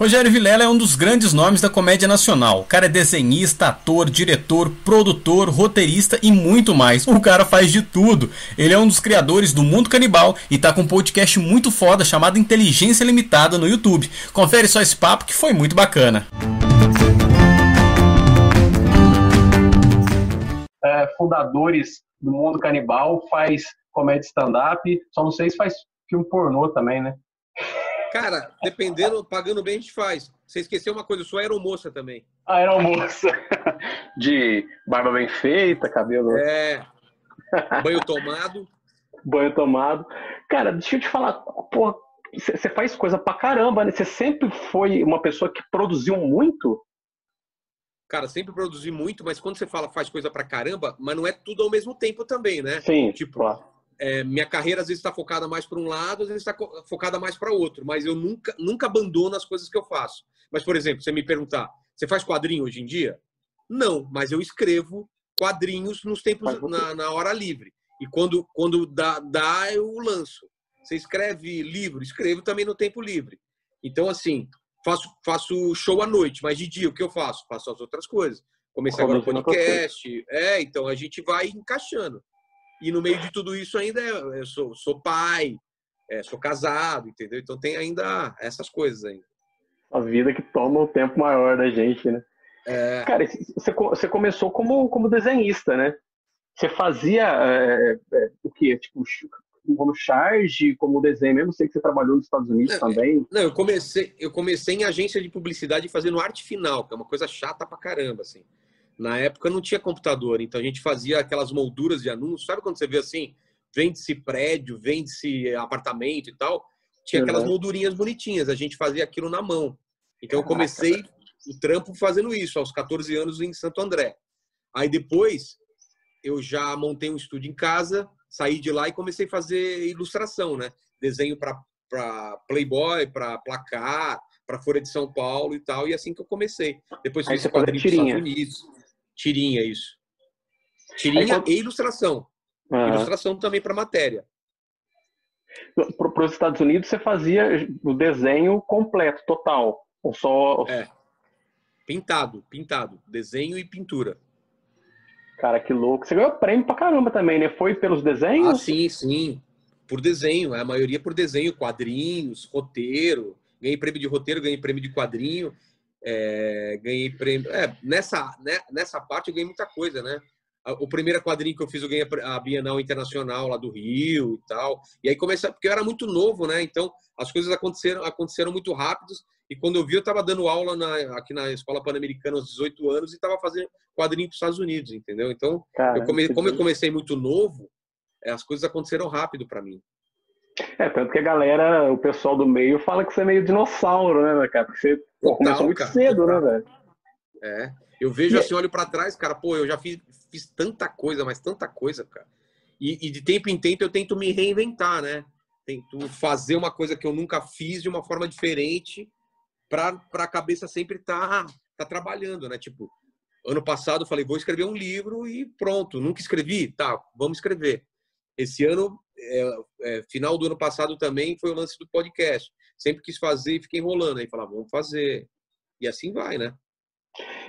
Rogério Vilela é um dos grandes nomes da comédia nacional. O cara é desenhista, ator, diretor, produtor, roteirista e muito mais. O cara faz de tudo. Ele é um dos criadores do Mundo Canibal e tá com um podcast muito foda chamado Inteligência Limitada no YouTube. Confere só esse papo que foi muito bacana. É, fundadores do Mundo Canibal, faz comédia stand-up, só não sei se faz filme pornô também, né? Cara, dependendo, pagando bem, a gente faz. Você esqueceu uma coisa, eu sou aeromoça também. Aeromoça. De barba bem feita, cabelo. É. Banho tomado. Banho tomado. Cara, deixa eu te falar, pô, você faz coisa pra caramba, né? Você sempre foi uma pessoa que produziu muito? Cara, sempre produzi muito, mas quando você fala faz coisa pra caramba, mas não é tudo ao mesmo tempo também, né? Sim. Tipo, claro é, minha carreira às vezes está focada mais para um lado, às vezes está focada mais para outro, mas eu nunca, nunca abandono as coisas que eu faço. Mas, por exemplo, você me perguntar, você faz quadrinho hoje em dia? Não, mas eu escrevo quadrinhos nos tempos na, na hora livre. E quando, quando dá, dá, eu lanço. Você escreve livro? Escrevo também no tempo livre. Então, assim, faço, faço show à noite, mas de dia o que eu faço? Faço as outras coisas. Comecei agora o podcast. É, então a gente vai encaixando. E no meio de tudo isso ainda eu sou, sou pai, é, sou casado, entendeu? Então tem ainda essas coisas ainda. A vida que toma o tempo maior da gente, né? É... Cara, você, você começou como, como desenhista, né? Você fazia é, é, o quê? Tipo, como charge, como desenho, mesmo sei que você trabalhou nos Estados Unidos não, também. Não, eu comecei, eu comecei em agência de publicidade fazendo arte final, que é uma coisa chata pra caramba, assim. Na época não tinha computador, então a gente fazia aquelas molduras de anúncios. Sabe quando você vê assim, vende-se prédio, vende-se apartamento e tal? Tinha aquelas uhum. moldurinhas bonitinhas, a gente fazia aquilo na mão. Então eu comecei o trampo fazendo isso, aos 14 anos em Santo André. Aí depois eu já montei um estúdio em casa, saí de lá e comecei a fazer ilustração, né? Desenho para Playboy, para Placar, para Folha de São Paulo e tal. E assim que eu comecei. Depois fiz quadrinhos dos Estados Unidos. Tirinha, isso. Tirinha e ilustração. Ilustração também para matéria. Para os Estados Unidos, você fazia o desenho completo, total. Ou só. É. Pintado, pintado. Desenho e pintura. Cara, que louco. Você ganhou prêmio pra caramba também, né? Foi pelos desenhos? Ah, sim, sim. Por desenho. A maioria por desenho, quadrinhos, roteiro. Ganhei prêmio de roteiro, ganhei prêmio de quadrinho. É, ganhei prêmio. É, nessa, né, nessa parte eu ganhei muita coisa, né? O primeiro quadrinho que eu fiz, eu ganhei a Bienal Internacional lá do Rio e tal. E aí comecei, porque eu era muito novo, né? Então as coisas aconteceram, aconteceram muito rápidos. E quando eu vi, eu estava dando aula na, aqui na Escola Pan-Americana aos 18 anos e estava fazendo quadrinho para os Estados Unidos, entendeu? Então, eu come, como eu comecei muito novo, é, as coisas aconteceram rápido para mim. É, tanto que a galera, o pessoal do meio fala que você é meio dinossauro, né, cara? Porque você Total, começou muito cara, cedo, né, velho? É. Eu vejo assim, olho para trás, cara, pô, eu já fiz, fiz tanta coisa, mas tanta coisa, cara. E, e, de tempo em tempo eu tento me reinventar, né? Tento fazer uma coisa que eu nunca fiz de uma forma diferente para a cabeça sempre estar tá, tá trabalhando, né? Tipo, ano passado eu falei, vou escrever um livro e pronto. Nunca escrevi? Tá, vamos escrever. Esse ano, é, é, final do ano passado também, foi o lance do podcast. Sempre quis fazer e fiquei enrolando. Aí falava, vamos fazer. E assim vai, né?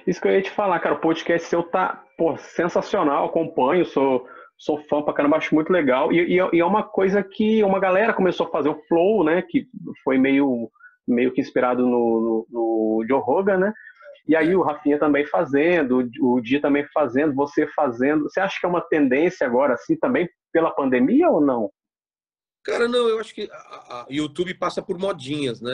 Isso que eu ia te falar, cara. O podcast seu tá pô, sensacional. Acompanho, sou, sou fã pra caramba, acho muito legal. E, e, e, é uma coisa que uma galera começou a fazer o Flow, né? Que foi meio, meio que inspirado no, no, no Joe Rogan, né? E aí o Rafinha também fazendo, o Di também fazendo, você fazendo. Você acha que é uma tendência agora, assim, também pela pandemia ou não? Cara, não, eu acho que a, a YouTube passa por modinhas, né?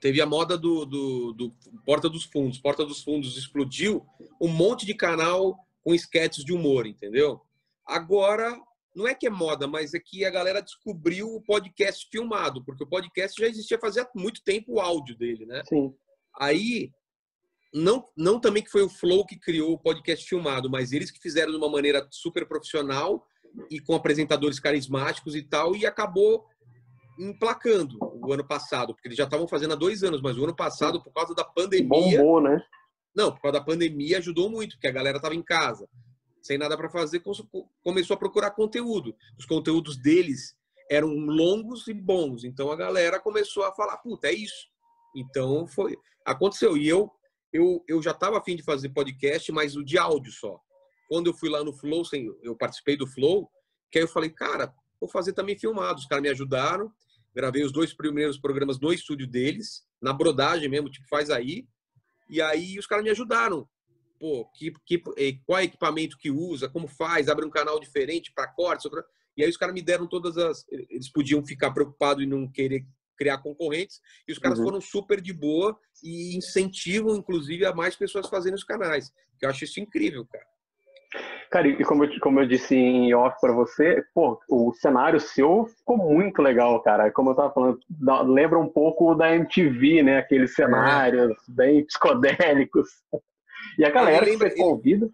Teve a moda do, do, do, Porta dos Fundos. Porta dos Fundos explodiu, um monte de canal com esquetes de humor, entendeu? Agora, não é que é moda, mas é que a galera descobriu o podcast filmado, porque o podcast já existia fazia muito tempo o áudio dele, né? Sim. Aí, não, não também que foi o Flow que criou o podcast filmado, mas eles que fizeram de uma maneira super profissional e com apresentadores carismáticos e tal, e acabou emplacando o ano passado, porque eles já estavam fazendo há dois anos, mas o ano passado, por causa da pandemia. Bombou, né? Não, por causa da pandemia ajudou muito, porque a galera estava em casa, sem nada para fazer, começou a procurar conteúdo. Os conteúdos deles eram longos e bons, então a galera começou a falar: puta, é isso. Então foi aconteceu e eu eu, eu já estava afim de fazer podcast, mas o de áudio só. Quando eu fui lá no Flow, eu participei do Flow, que aí eu falei, cara, vou fazer também filmado. Os caras me ajudaram, gravei os dois primeiros programas no estúdio deles, na brodagem mesmo, tipo, faz aí. E aí os caras me ajudaram. Pô, que, que, qual é equipamento que usa, como faz, abre um canal diferente para cortes. E aí os caras me deram todas as. Eles podiam ficar preocupados e não querer criar concorrentes. E os caras uhum. foram super de boa e incentivam, inclusive, a mais pessoas fazerem os canais. Que eu acho isso incrível, cara. Cara, e como eu, como eu disse em off para você, pô, o cenário seu ficou muito legal, cara. Como eu tava falando, lembra um pouco da MTV, né? Aqueles é. cenários é. bem psicodélicos. E a galera lembra, que você convida.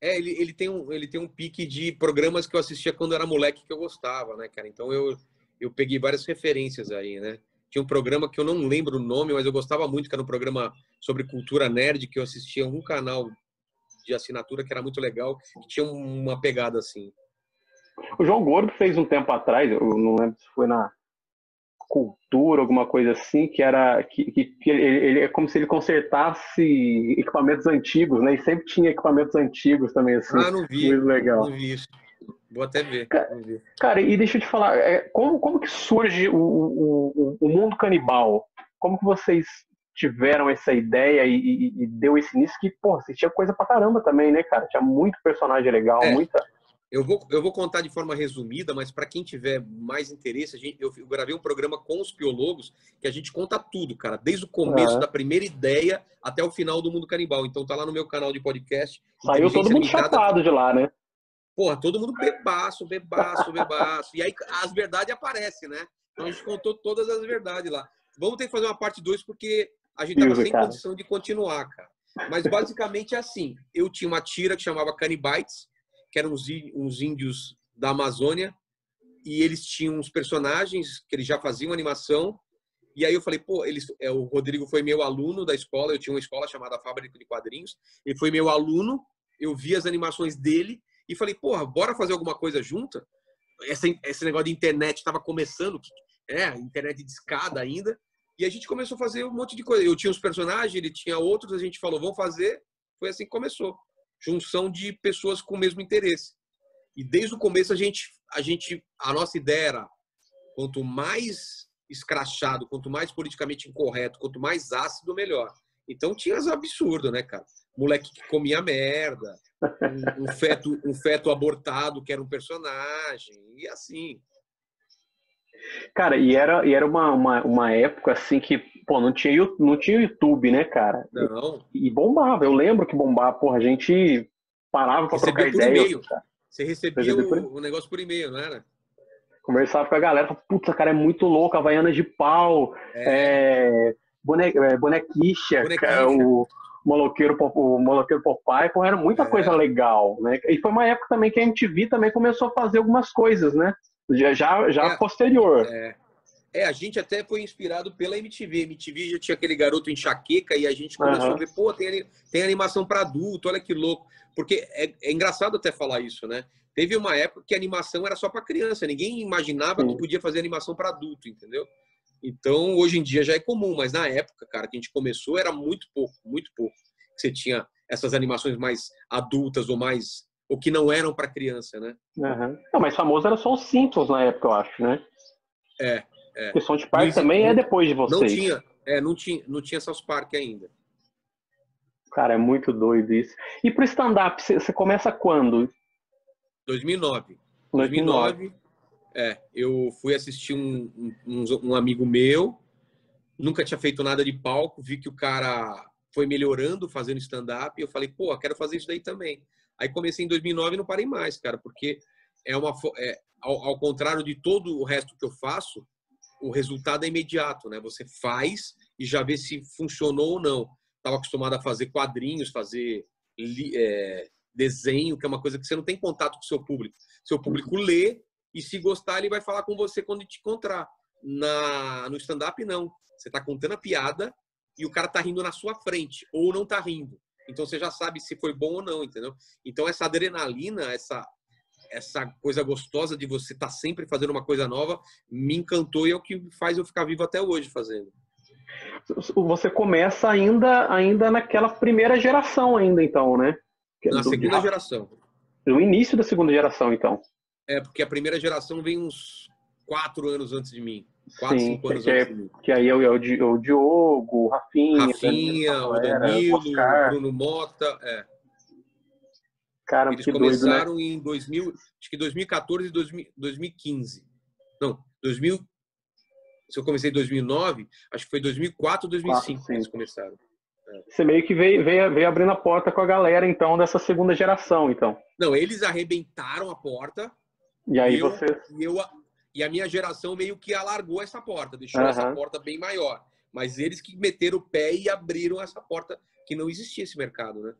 É, ele, ele, tem um, ele tem um pique de programas que eu assistia quando era moleque que eu gostava, né, cara? Então eu, eu peguei várias referências aí, né? Tinha um programa que eu não lembro o nome, mas eu gostava muito, que era um programa sobre cultura nerd, que eu assistia algum canal de assinatura que era muito legal, que tinha uma pegada assim. O João Gordo fez um tempo atrás, eu não lembro se foi na cultura, alguma coisa assim, que era que, que, que ele, ele, é como se ele consertasse equipamentos antigos, né? E sempre tinha equipamentos antigos também assim. Ah, não vi. Muito legal. Não vi isso. Vou até ver. Cara, cara, e deixa eu te falar, é, como, como que surge o, o, o mundo canibal? Como que vocês tiveram essa ideia e, e, e, deu esse início que, pô, você tinha coisa pra caramba também, né, cara? Tinha muito personagem legal, é, muita. Eu vou, eu vou contar de forma resumida, mas para quem tiver mais interesse, gente, eu, gravei um programa com os biólogos que a gente conta tudo, cara, desde o começo da primeira ideia até o final do Mundo Canibal. Então tá lá no meu canal de podcast. Saiu todo mundo chapado de lá, né? Porra, todo mundo bebaço, bebaço, bebaço. e aí as verdades aparecem, né? Então a gente contou todas as verdades lá. Vamos ter que fazer uma parte 2 porque a gente tava sem condição de continuar, cara. Mas basicamente é assim: eu tinha uma tira que chamava Canibites, que eram uns, uns índios da Amazônia, e eles tinham uns personagens que eles já faziam animação. E aí eu falei, pô, eles, é, o Rodrigo foi meu aluno da escola, eu tinha uma escola chamada Fábrica de Quadrinhos, ele foi meu aluno, eu vi as animações dele e falei, porra, bora fazer alguma coisa junta? Esse, esse negócio de internet estava começando, é, internet de escada ainda. E a gente começou a fazer um monte de coisa. Eu tinha os personagens, ele tinha outros, a gente falou, vamos fazer. Foi assim que começou. Junção de pessoas com o mesmo interesse. E desde o começo a gente, a gente, a nossa ideia era quanto mais escrachado, quanto mais politicamente incorreto, quanto mais ácido, melhor. Então tinha as absurdo, né, cara? Moleque que comia merda, um, um, feto, um feto abortado que era um personagem, e assim. Cara, e era, e era uma, uma, uma época assim que, pô, não tinha, não tinha YouTube, né, cara? Não. E, e bombava, eu lembro que bombava, porra, a gente parava pra trocar ideia. Você recebia o, por... o, negócio por e-mail, não era? Conversava com a galera, falava, puta, cara, é muito louco, Havaiana de pau, é... É, bone, bonequicha, bonequicha. o Moloqueiro, o Moloqueiro Popeye, era muita é. coisa legal, né? E foi uma época também que a MTV também começou a fazer algumas coisas, né? Já, já, já é, posterior. É. é. a gente até foi inspirado pela MTV. MTV já tinha aquele garoto enxaqueca e a gente começou uhum. a ver, pô, tem, tem animação para adulto, olha que louco. Porque é, é, engraçado até falar isso, né? Teve uma época que a animação era só para criança, ninguém imaginava Sim. que podia fazer animação para adulto, entendeu? Então, hoje em dia já é comum, mas na época, cara, que a gente começou era muito pouco, muito pouco. Você tinha essas animações mais adultas ou mais ou que não eram para criança, né? Uhum. Não, mais famoso era só os Simpsons na época, eu acho, né? É, é. Porque South Park também não, é depois de vocês. Não tinha, é, não tinha, não tinha South Park ainda. Cara, é muito doido isso. E pro stand-up, você começa quando? 2009. 2009. 2009 é, eu fui assistir um, um, um, amigo meu, nunca tinha feito nada de palco, vi que o cara foi melhorando fazendo stand-up, e eu falei, pô, quero fazer isso daí também. Aí comecei em 2009 e não parei mais, cara, porque é uma é, ao, ao, contrário de todo o resto que eu faço, o resultado é imediato, né? Você faz e já vê se funcionou ou não. Estava acostumado a fazer quadrinhos, fazer é, desenho, que é uma coisa que você não tem contato com o seu público. Seu público lê e se gostar, ele vai falar com você quando te encontrar. Na, no stand-up, não. Você está contando a piada e o cara está rindo na sua frente, ou não está rindo. Então você já sabe se foi bom ou não, entendeu? Então essa adrenalina, essa essa coisa gostosa de você estar tá sempre fazendo uma coisa nova, me encantou e é o que faz eu ficar vivo até hoje fazendo. Você começa ainda, ainda naquela primeira geração ainda, então, né? Na do, segunda geração. No início da segunda geração, então. É, porque a primeira geração vem uns quatro anos antes de mim. Quatro, Sim, cinco anos que, antes de mim. Que aí é o, é o Diogo, o Rafinha, Rafinha o Danilo, o, Bruno Mota. É. Cara, Eles começaram doido, né? em 2000, acho que 2014 e 2015. Não, 2000. Se eu comecei em 2009, acho que foi 2004 ou 2005 que eles começaram. É. Você meio que veio, veio, veio abrindo a porta com a galera, então, dessa segunda geração, então. Não, eles arrebentaram a porta. E aí eu, você. Eu, e a minha geração meio que alargou essa porta, deixou uhum. essa porta bem maior. Mas eles que meteram o pé e abriram essa porta que não existia esse mercado, né?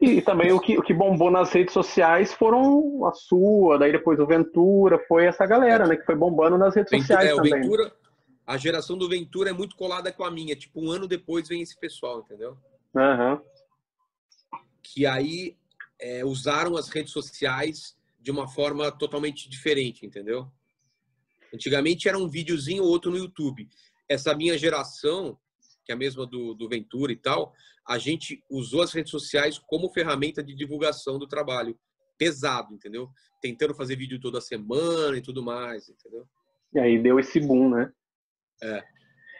E, também o que, o que bombou nas redes sociais foram a sua, daí depois o Ventura, foi essa galera, né? Que foi bombando nas redes Ventura, sociais é, também. Ventura, a geração do Ventura é muito colada com a minha. Tipo, um ano depois vem esse pessoal, entendeu? Uhum. Que aí é, usaram as redes sociais de uma forma totalmente diferente, entendeu? Antigamente era um videozinho ou outro no YouTube. Essa minha geração que é a mesma do, do Ventura e tal, a gente usou as redes sociais como ferramenta de divulgação do trabalho. Pesado, entendeu? Tentando fazer vídeo toda semana e tudo mais, entendeu? E aí deu esse boom, né? É.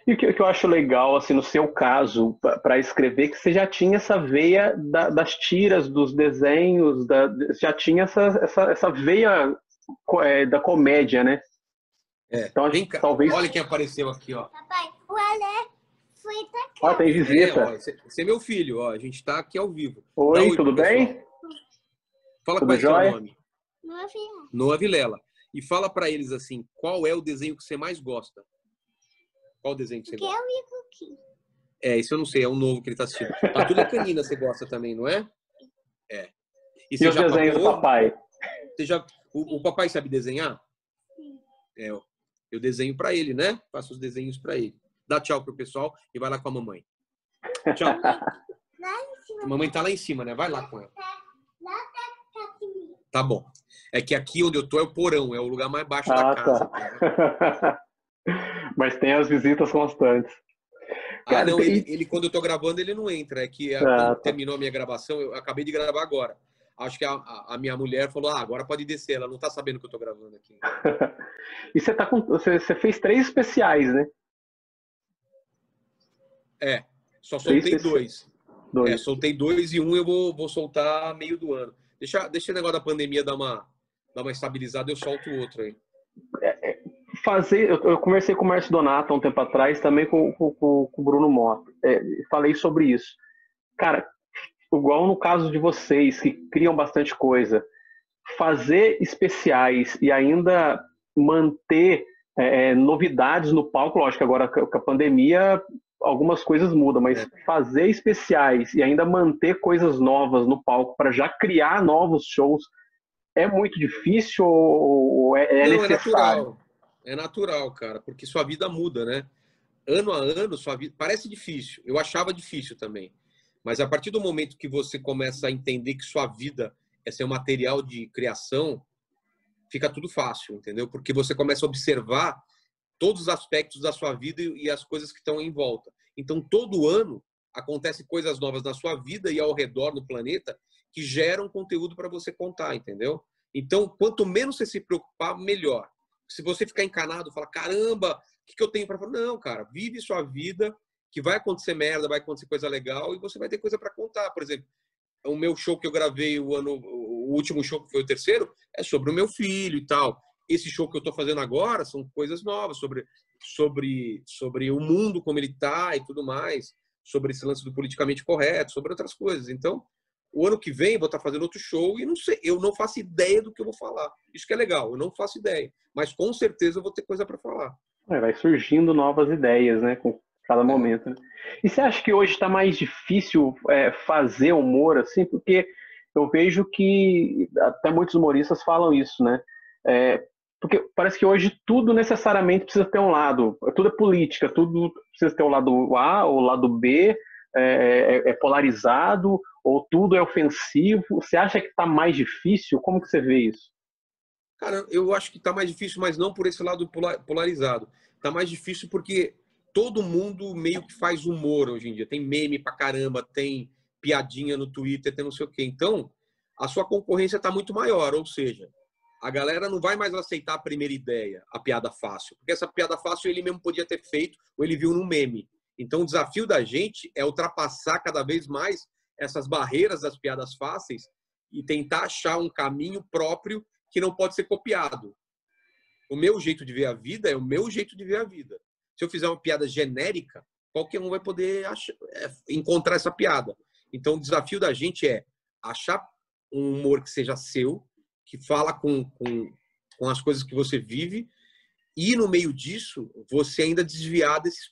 E o que, eu acho legal, assim, no seu caso, para escrever, que você já tinha essa veia da, das tiras, dos desenhos, da, já tinha essa, essa, essa veia é, da comédia, né? É. Então, Vem cá. talvez... Olha quem apareceu aqui, ó. Papai, o Alé foi cá. Ó, tem visita. É, ó, você é meu filho, ó. A gente tá aqui ao vivo. Oi, tudo bem? Fala tudo qual é o seu nome. Noa Vilela. Noa Vilela. E fala para eles assim, qual é o desenho que você mais gosta? Qual desenho que você gosta? Que é o Ikuki. É, isso eu não sei, é um novo que ele tá assistindo. A Tudo Canina você gosta também, não é? É. E, e os desenhos do papai? Você já, o, o, papai sabe desenhar? Sim. É, eu desenho para ele, né? Faço os desenhos para ele. Dá tchau pro pessoal e vai lá com a mamãe. Tchau. a mamãe tá lá em cima, né? Vai lá com ela. Tá bom. É que aqui onde eu tô é o porão, é o lugar mais baixo ah, da casa. Tá. Mas tem as visitas constantes. Ah, Cara, não, tem... ele, ele, quando eu tô gravando, ele não entra. É que ah, tá. terminou a minha gravação, eu acabei de gravar agora. Acho que a, a, minha mulher falou: ah, agora pode descer. Ela não tá sabendo que eu tô gravando aqui. e você tá com. Você, você fez três especiais, né? É, só soltei dois. dois. É, soltei dois e um eu vou, vou soltar meio do ano. Deixa, deixa o negócio da pandemia dar uma, dar uma estabilizada, eu solto o outro aí. É, é, fazer, eu, eu, conversei com o Márcio Donato há um tempo atrás, também com, com, com o Bruno Mota. É, falei sobre isso. Cara, igual no caso de vocês, que criam bastante coisa, fazer especiais e ainda manter é, é novidades no palco, lógico, agora com a pandemia algumas coisas mudam, mas é. fazer especiais e ainda manter coisas novas no palco para já criar novos shows é muito difícil ou é, é Não, necessário? É natural. É natural, cara, porque sua vida muda, né? Ano a ano, sua vida parece difícil. Eu achava difícil também. Mas a partir do momento que você começa a entender que sua vida é seu material de criação, fica tudo fácil, entendeu? Porque você começa a observar todos os aspectos da sua vida e as coisas que estão em volta. Então, todo ano acontece coisas novas na sua vida e ao redor do planeta que geram conteúdo para você contar, entendeu? Então, quanto menos você se preocupar, melhor. Se você ficar encanado, falar, caramba, o que, que eu tenho para falar? Não, cara, vive sua vida, que vai acontecer merda, vai acontecer coisa legal e você vai ter coisa para contar. Por exemplo, o meu show que eu gravei o ano, o último show que foi o terceiro, é sobre o meu filho e tal esse show que eu estou fazendo agora são coisas novas sobre, sobre, sobre o mundo como ele está e tudo mais, sobre esse lance do politicamente correto, sobre outras coisas. Então, o ano que vem vou estar fazendo outro show e não sei, eu não faço ideia do que eu vou falar. Isso que é legal, eu não faço ideia, mas com certeza eu vou ter coisa para falar. É, vai surgindo novas ideias, né, com cada momento. Né? E você acha que hoje está mais difícil é, fazer humor assim, porque eu vejo que até muitos humoristas falam isso, né? É, porque parece que hoje tudo necessariamente precisa ter um lado. Tudo é política, tudo precisa ter o um lado A ou o lado B, é, é, é, polarizado, ou tudo é ofensivo. Você acha que está mais difícil? Como que você vê isso? Cara, eu acho que está mais difícil, mas não por esse lado polarizado. Está mais difícil porque todo mundo meio que faz humor hoje em dia. Tem meme pra caramba, tem piadinha no Twitter, tem não sei o quê. Então, a sua concorrência está muito maior, ou seja, a galera não vai mais aceitar a primeira ideia, a piada fácil, porque essa piada fácil ele mesmo podia ter feito ou ele viu num meme. Então, o desafio da gente é ultrapassar cada vez mais essas barreiras das piadas fáceis e tentar achar um caminho próprio que não pode ser copiado. O meu jeito de ver a vida é o meu jeito de ver a vida. Se eu fizer uma piada genérica, qualquer um vai poder achar, é, encontrar essa piada. Então, o desafio da gente é achar um humor que seja seu, que fala com, com, com as coisas que você vive, e no meio disso, você ainda desviar desses,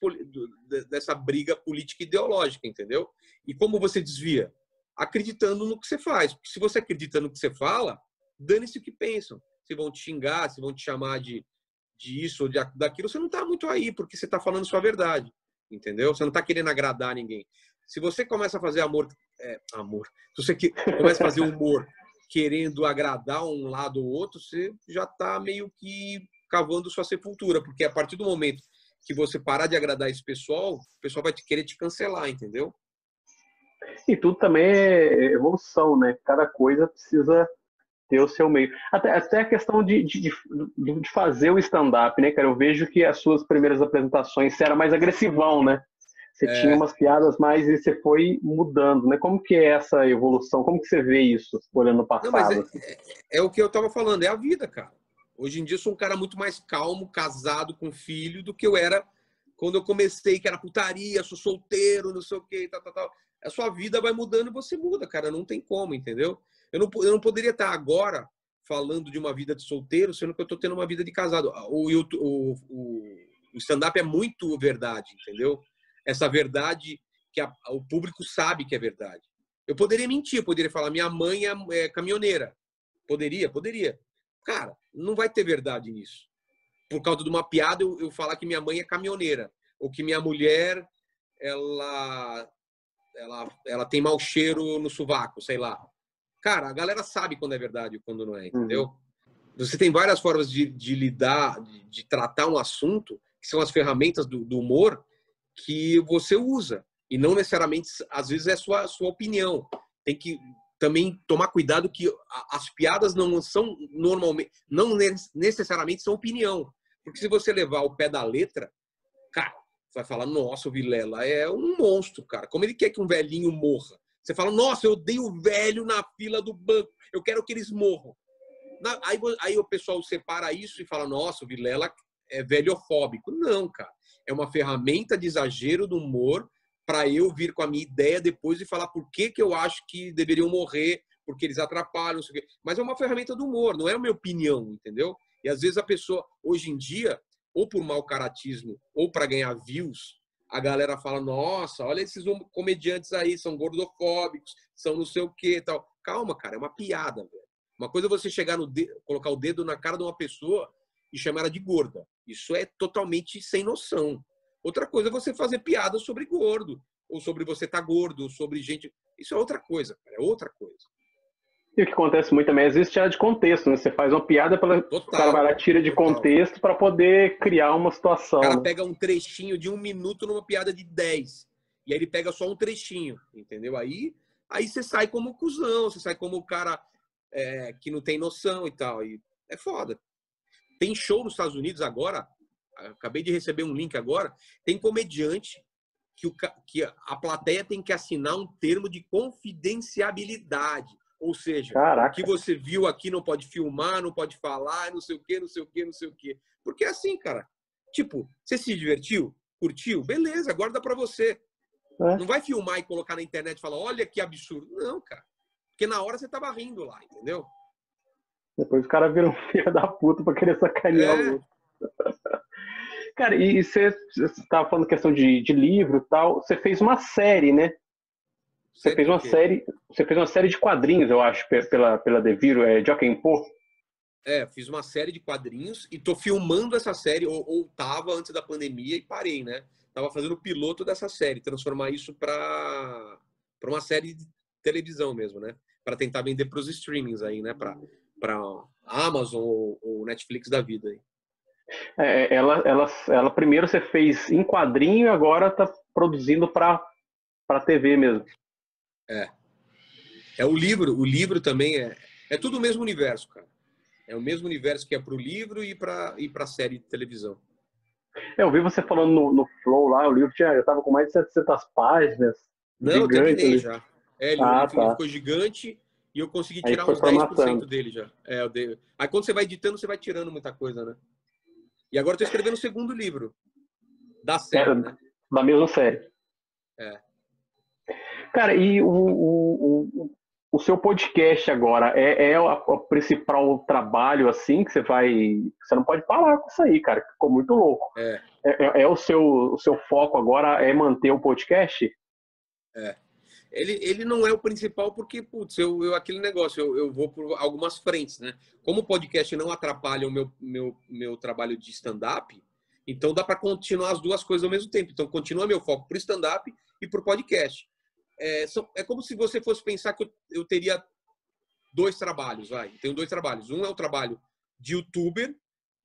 dessa briga política ideológica, entendeu? E como você desvia? Acreditando no que você faz. Porque se você acredita no que você fala, dane-se o que pensam. Se vão te xingar, se vão te chamar de, de isso ou de, daquilo, você não está muito aí, porque você está falando sua verdade, entendeu? Você não está querendo agradar ninguém. Se você começa a fazer amor, é, amor, se você que, começa a fazer humor querendo agradar um lado ou outro, você já está meio que cavando sua sepultura, porque a partir do momento que você parar de agradar esse pessoal, o pessoal vai te querer te cancelar, entendeu? E tudo também é evolução, né? Cada coisa precisa ter o seu meio. Até, até a questão de, de, de fazer o stand-up, né, cara? Eu vejo que as suas primeiras apresentações você era mais agressivão, né? Você é... tinha umas piadas mais e você foi mudando, né? Como que é essa evolução? Como que você vê isso olhando o passado? Não, é, é, é, o que eu tava falando, é a vida, cara. Hoje em dia eu sou um cara muito mais calmo, casado, com filho, do que eu era quando eu comecei, que era putaria, sou solteiro, não sei o quê, tal, tal, tal. A sua vida vai mudando e você muda, cara. Não tem como, entendeu? Eu não, eu não poderia estar agora falando de uma vida de solteiro, sendo que eu estou tendo uma vida de casado. O, o, o, o stand-up é muito verdade, entendeu? Essa verdade que a, o público sabe que é verdade. Eu poderia mentir, eu poderia falar minha mãe é, é caminhoneira. Poderia, poderia. Cara, não vai ter verdade nisso. Por causa de uma piada, eu, eu falar que minha mãe é caminhoneira. Ou que minha mulher, ela, ela, ela tem mau cheiro no sovaco, sei lá. Cara, a galera sabe quando é verdade e quando não é, entendeu? Uhum. Você tem várias formas de, de lidar, de, de, tratar um assunto, que são as ferramentas do, do humor, que você usa. E não necessariamente, às vezes, é sua, sua opinião. Tem que também tomar cuidado que as piadas não são normalmente, não necessariamente são opinião. Porque se você levar o pé da letra, cara, você vai falar, nossa, o Vilela é um monstro, cara. Como ele quer que um velhinho morra? Você fala, nossa, eu odeio o velho na fila do banco, eu quero que eles morram. Aí, aí o pessoal separa isso e fala, nossa, o Vilela é velhofóbico. Não, cara. É uma ferramenta de exagero do humor para eu vir com a minha ideia depois e falar por que, que eu acho que deveriam morrer, porque eles atrapalham, mas é uma ferramenta do humor, não é a minha opinião, entendeu? E às vezes a pessoa, hoje em dia, ou por mau caratismo, ou para ganhar views, a galera fala: nossa, olha esses comediantes aí, são gordofóbicos, são não sei o que tal. Calma, cara, é uma piada, velho. Uma coisa é você chegar no dedo, colocar o dedo na cara de uma pessoa e chamar ela de gorda. Isso é totalmente sem noção. Outra coisa é você fazer piada sobre gordo, ou sobre você estar tá gordo, ou sobre gente. Isso é outra coisa, cara, é outra coisa. E o que acontece muito também, às vezes, tira de contexto, né? Você faz uma piada, pela... Total, o cara tira de total. contexto para poder criar uma situação. O cara pega um trechinho de um minuto numa piada de 10. E aí ele pega só um trechinho, entendeu? Aí, aí você sai como cuzão, você sai como o cara é, que não tem noção e tal. E é foda. Tem show nos Estados Unidos agora, acabei de receber um link agora, tem comediante que, o, que a plateia tem que assinar um termo de confidenciabilidade. Ou seja, Caraca. o que você viu aqui não pode filmar, não pode falar, não sei o quê, não sei o quê, não sei o quê. Porque é assim, cara. Tipo, você se divertiu? Curtiu? Beleza, guarda para você. É. Não vai filmar e colocar na internet e falar, olha que absurdo. Não, cara. Porque na hora você tava rindo lá, entendeu? Depois o cara vira um filho da puta pra querer sacanear é. o outro. Cara, e você estava falando questão de, de livro e tal. Você fez uma série, né? Você fez uma série, você fez uma série de quadrinhos, eu acho, pela pela Deviro, é Pô. É, fiz uma série de quadrinhos e tô filmando essa série ou, ou tava antes da pandemia e parei, né? Tava fazendo o piloto dessa série, transformar isso para para uma série de televisão mesmo, né? Para tentar vender para os streamings aí, né? Para para Amazon ou, ou Netflix da vida aí. É, ela, ela, ela primeiro você fez em quadrinho e agora está produzindo para para TV mesmo. É. É o livro, o livro também é é tudo o mesmo universo, cara. É o mesmo universo que é para o livro e para e para série de televisão. É, eu vi você falando no, no Flow lá, o livro tinha, eu tava com mais de 700 páginas. Não, gigante, eu terminei já. É, ele, ah, tá. ficou gigante e eu consegui tirar uns 10% dele já. É. Aí quando você vai editando, você vai tirando muita coisa, né? E agora eu tô escrevendo o segundo livro. Da série, é, né? Da mesma série. É. Cara, e o, o, o, o seu podcast agora é, é o, o, principal trabalho, assim, que você vai. Você não pode parar com isso aí, cara. Ficou muito louco. É. É, é, é o, seu, o seu foco agora é manter o podcast? É ele, ele não é o principal porque, putz, eu, eu aquele negócio, eu, eu vou por algumas frentes, né? Como o podcast não atrapalha o meu, meu, meu trabalho de stand-up, então dá para continuar as duas coisas ao mesmo tempo. Então continua meu foco para o stand-up e para o podcast. É, são, é como se você fosse pensar que eu, eu teria dois trabalhos, vai. Tenho dois trabalhos. Um é o trabalho de youtuber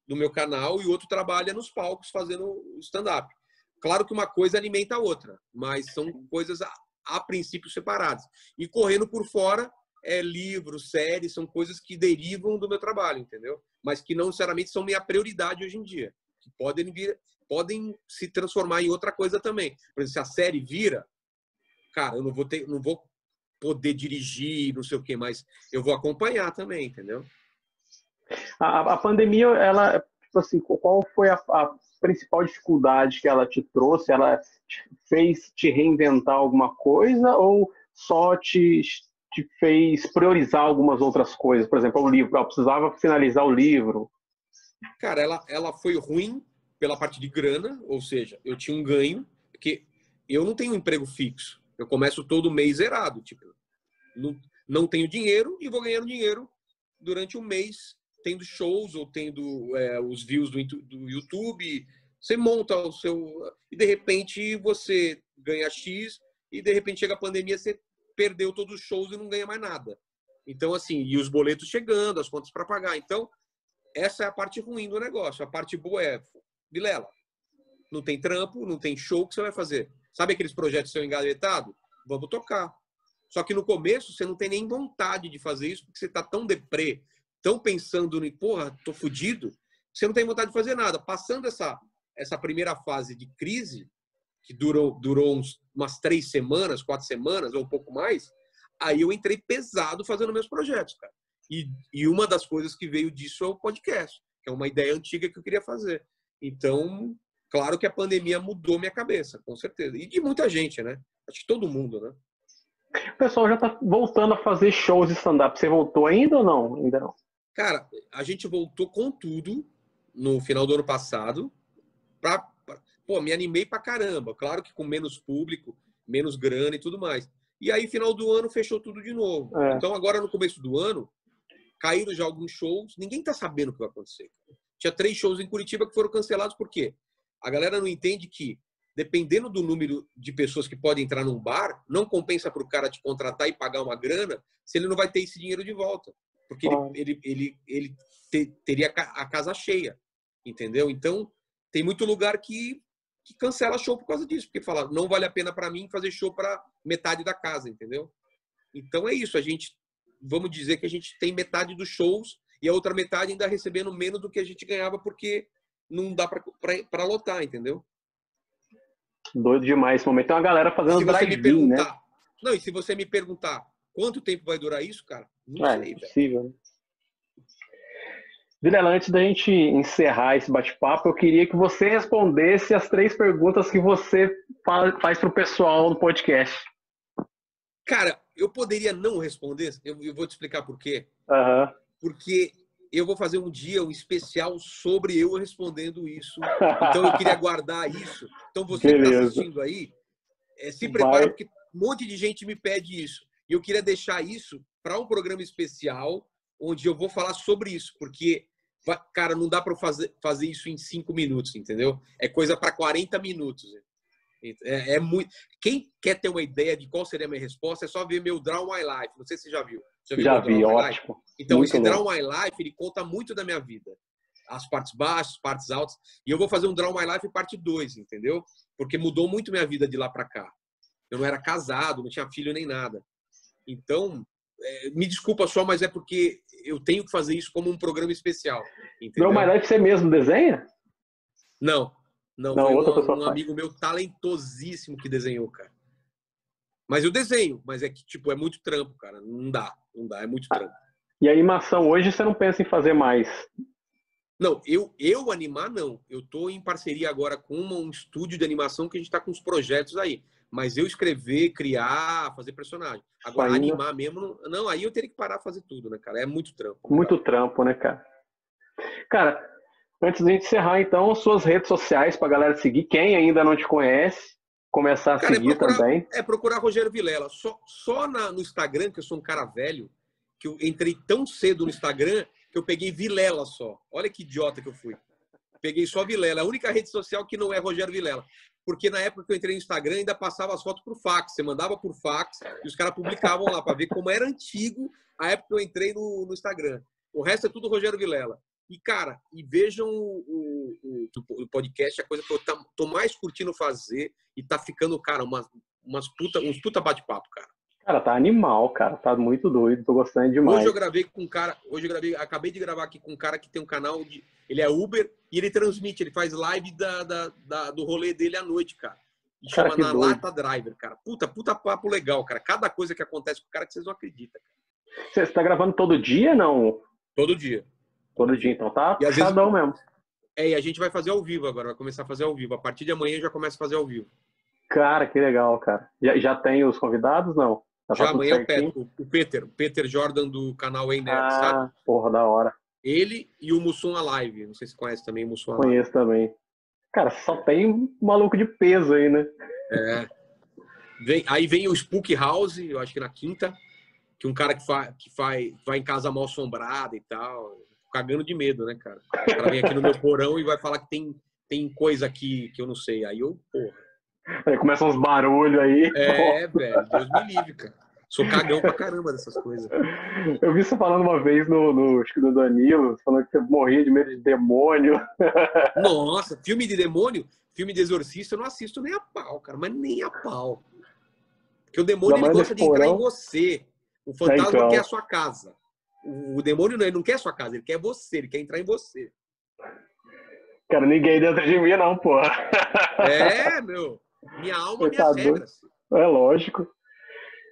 no meu canal e o outro trabalha nos palcos fazendo stand-up. Claro que uma coisa alimenta a outra, mas são coisas a princípio separados. E correndo por fora é livros, séries, são coisas que derivam do meu trabalho, entendeu? Mas que não necessariamente são minha prioridade hoje em dia. Que podem vir, podem se transformar em outra coisa também. Por exemplo, se a série vira, cara, eu não vou ter, não vou poder dirigir, não sei o que, mas eu vou acompanhar também, entendeu? A, a pandemia, ela, assim, qual foi a, a principal dificuldade que ela te trouxe? Ela fez te reinventar alguma coisa ou só te, te fez priorizar algumas outras coisas? Por exemplo, o livro, eu precisava finalizar o livro. Cara, ela, ela foi ruim pela parte de grana, ou seja, eu tinha um ganho, porque eu não tenho um emprego fixo. Eu começo todo mês zerado, tipo, não, não tenho dinheiro e vou ganhando dinheiro durante um mês tendo shows ou tendo é, os views do, do YouTube, você monta o seu. E de repente você ganha X, e de repente chega a pandemia, você perdeu todos os shows e não ganha mais nada. Então, assim, e os boletos chegando, as contas para pagar. Então, essa é a parte ruim do negócio. A parte boa é, Vilela, não tem trampo, não tem show, que você vai fazer? Sabe aqueles projetos seu engavetado? Vamos tocar. Só que no começo você não tem nem vontade de fazer isso, porque você está tão deprê, tão pensando em, porra, tô fudido, você não tem vontade de fazer nada. Passando essa, essa primeira fase de crise, que durou, durou uns, umas três semanas, quatro semanas ou um pouco mais, aí eu entrei pesado fazendo meus projetos, cara. E, e uma das coisas que veio disso é o podcast, que é uma ideia antiga que eu queria fazer. Então, claro que a pandemia mudou minha cabeça, com certeza. E de muita gente, né? Acho que todo mundo, né? O pessoal já tá voltando a fazer shows de stand-up. Você voltou ainda ou não? Ainda não. Cara, a gente voltou com tudo no final do ano passado. Pra, pra, pô, me animei pra caramba. Claro que com menos público, menos grana e tudo mais. E aí, final do ano, fechou tudo de novo. É. Então, agora no começo do ano, caíram já alguns shows. Ninguém tá sabendo o que vai acontecer. Tinha três shows em Curitiba que foram cancelados. Por quê? A galera não entende que, dependendo do número de pessoas que podem entrar num bar, não compensa para o cara te contratar e pagar uma grana se ele não vai ter esse dinheiro de volta porque ele, ele, ele, ele te, teria a casa cheia, entendeu? Então, tem muito lugar que, que cancela show por causa disso, porque fala, não vale a pena para mim fazer show para metade da casa, entendeu? Então é isso, a gente, vamos dizer que a gente tem metade dos shows e a outra metade ainda recebendo menos do que a gente ganhava porque não dá para lotar, entendeu? Doido demais esse momento. Tem uma galera fazendo drive-in, né? Não, e se você me perguntar quanto tempo vai durar isso, cara, não é, sei, impossível. Né? Vilela, antes da gente encerrar esse bate-papo, eu queria que você respondesse as três perguntas que você faz para o pessoal no podcast. Cara, eu poderia não responder, eu, vou te explicar por quê. Uhum. Porque eu vou fazer um dia um especial sobre eu respondendo isso. Então eu queria guardar isso. Então você que está assistindo aí, é, se prepare, porque um monte de gente me pede isso. E eu queria deixar isso para um programa especial onde eu vou falar sobre isso, porque, cara, não dá para fazer, fazer isso em cinco minutos, entendeu? É coisa para 40 minutos. É, é, muito. Quem quer ter uma ideia de qual seria a minha resposta é só ver meu Draw My Life. Não sei se você já viu. Já, já vi, ótimo. Então, muito esse Draw My Life ele conta muito da minha vida. as partes baixas, partes altas. E eu vou fazer um Draw My Life parte 2, entendeu? Porque mudou muito minha vida de lá para cá. Eu não era casado, não tinha filho nem nada. Então, é, me desculpa só, mas é porque eu tenho que fazer isso como um programa especial. Entendeu? Draw My Life você mesmo desenha? Não, não, Não, outra um, pessoa um faz. amigo meu talentosíssimo que desenhou, cara. Mas eu desenho, mas é que, tipo, é muito trampo, cara. Não dá, não dá, é muito trampo. E a animação hoje você não pensa em fazer mais? Não, eu, eu animar, não. Eu tô em parceria agora com uma- um estúdio de animação que a gente tá com uns projetos aí. Mas eu escrever, criar, fazer personagem. Agora, Ainda- animar mesmo, não, aí eu teria que parar de fazer tudo, né, cara? É muito trampo. não Muito dá. trampo, né, cara? Cara, antes de encerrar, então, suas redes sociais pra galera seguir. Quem ainda não te conhece, começar a Cara, é seguir procurar- também. É procurar Rogério Vilela. Só, só na- no Instagram, que eu sou um cara velho, que eu entrei tão cedo no Instagram que eu peguei Vilela só. Olha que idiota que eu fui. Peguei só Vilela. É a única rede social que não é Rogério Vilela. Porque na época que eu entrei no Instagram, ainda passava as fotos por fax. Você mandava por fax e os caras publicavam lá para ver como era antigo a época que eu entrei no, no Instagram. O resto é tudo Rogério Vilela. E, cara, e vejam o, o- o- podcast, a coisa que eu tá- tô mais curtindo fazer e tá ficando, cara, umas, umas puta, uns puta bate-papo, cara. Cara, tá animal, cara. Tá muito doido. Tô gostando demais. Hoje eu gravei com um cara, hoje eu gravei, acabei de gravar aqui com um cara que tem um canal de. Ele é Uber e ele transmite, ele faz live da, da- da- do rolê dele à noite, cara. E Cara, chama na doido. Lata Driver, cara. Puta, puta papo legal, cara. Cada coisa que acontece com o cara que vocês não acreditam. Cara. Você tá gravando todo dia, não? Todo dia. Todo dia, então tá E vezes- puxadão mesmo. É, e a gente vai fazer ao vivo agora, vai começar a fazer ao vivo. A partir de amanhã eu já começo a fazer ao vivo. Cara, que legal, cara. Já, já tem os convidados, não? Já, tá Já tudo amanhã é o? Peter, o Peter, o Peter Jordan do canal Ei Nerd, sabe? Ah, porra, da hora. Ele e o Mussum Alive. Não sei se conhece também o Mussum Alive. Conheço também. Cara, só tem maluco de peso aí, né? É. Vem- aí vem o Spook House, eu acho que na quinta, que um cara que, fa, que faz, vai em casa mal assombrada e tal. Cagando de medo, né, cara? O cara vem aqui no meu porão e vai falar que tem, tem coisa aqui que eu não sei. Aí eu, porra. Aí começam uns barulhos aí. É, velho, Deus me livre, cara. Sou cagão pra caramba dessas coisas. Eu vi você falando uma vez no, no, acho que do Danilo, falando que você morria de medo de demônio. Nossa, filme de demônio, filme de exorcista, eu não assisto nem a pau, cara, mas nem a pau. Porque o demônio ele gosta de entrar em você. O fantasma então. quer a sua casa. O o demônio não, ele não quer a sua casa, ele quer você, ele quer entrar em você. Cara, ninguém dentro de mim, não, porra. É, meu. Minha alma, minhas regras. É lógico.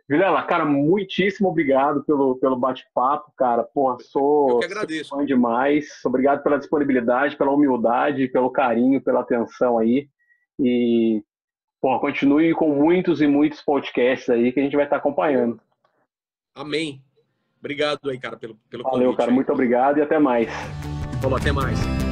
Vilela, cara, muitíssimo obrigado pelo, pelo bate-papo, cara. Porra, sou Eu que agradeço. fã demais. Obrigado pela disponibilidade, pela humildade, pelo carinho, pela atenção aí. E, porra, continue com muitos e muitos podcasts aí que a gente vai estar acompanhando. Amém. Obrigado aí, cara, pelo, pelo Valeu, convite. cara. Muito obrigado e até mais. Falou, até mais.